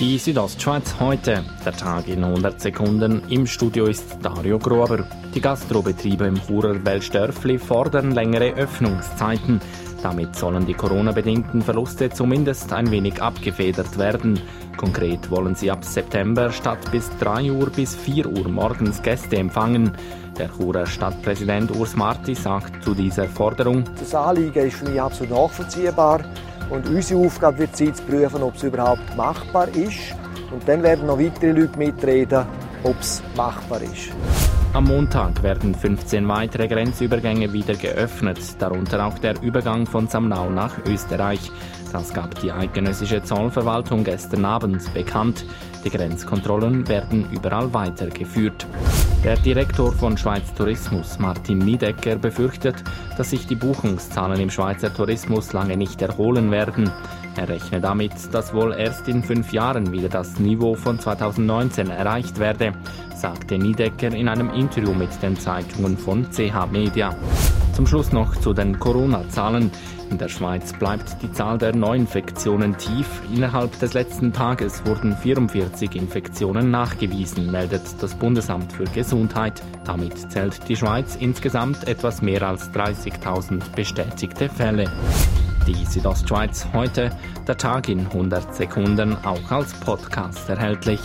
Die Südostschweiz heute, der Tag in 100 Sekunden. Im Studio ist Dario Grober. Die Gastrobetriebe im Churer Welstdörfli fordern längere Öffnungszeiten. Damit sollen die Corona-bedingten Verluste zumindest ein wenig abgefedert werden. Konkret wollen sie ab September statt bis 3 Uhr bis 4 Uhr morgens Gäste empfangen. Der Churer Stadtpräsident Urs Marti sagt zu dieser Forderung: Das Anliegen ist für mich absolut nachvollziehbar. Und unsere Aufgabe wird sein, zu prüfen, ob es überhaupt machbar ist. Und dann werden noch weitere Leute mitreden, ob es machbar ist. Am Montag werden 15 weitere Grenzübergänge wieder geöffnet, darunter auch der Übergang von Samnau nach Österreich. Das gab die eidgenössische Zollverwaltung gestern Abend bekannt. Die Grenzkontrollen werden überall weitergeführt. Der Direktor von Schweiz Tourismus, Martin Niedecker, befürchtet, dass sich die Buchungszahlen im Schweizer Tourismus lange nicht erholen werden. Er rechnet damit, dass wohl erst in fünf Jahren wieder das Niveau von 2019 erreicht werde, sagte Niedecker in einem Interview mit den Zeitungen von CH Media. Zum Schluss noch zu den Corona-Zahlen. In der Schweiz bleibt die Zahl der Neuinfektionen tief. Innerhalb des letzten Tages wurden 44 Infektionen nachgewiesen, meldet das Bundesamt für Gesundheit. Damit zählt die Schweiz insgesamt etwas mehr als 30.000 bestätigte Fälle. Die Südostschweiz heute, der Tag in 100 Sekunden, auch als Podcast erhältlich.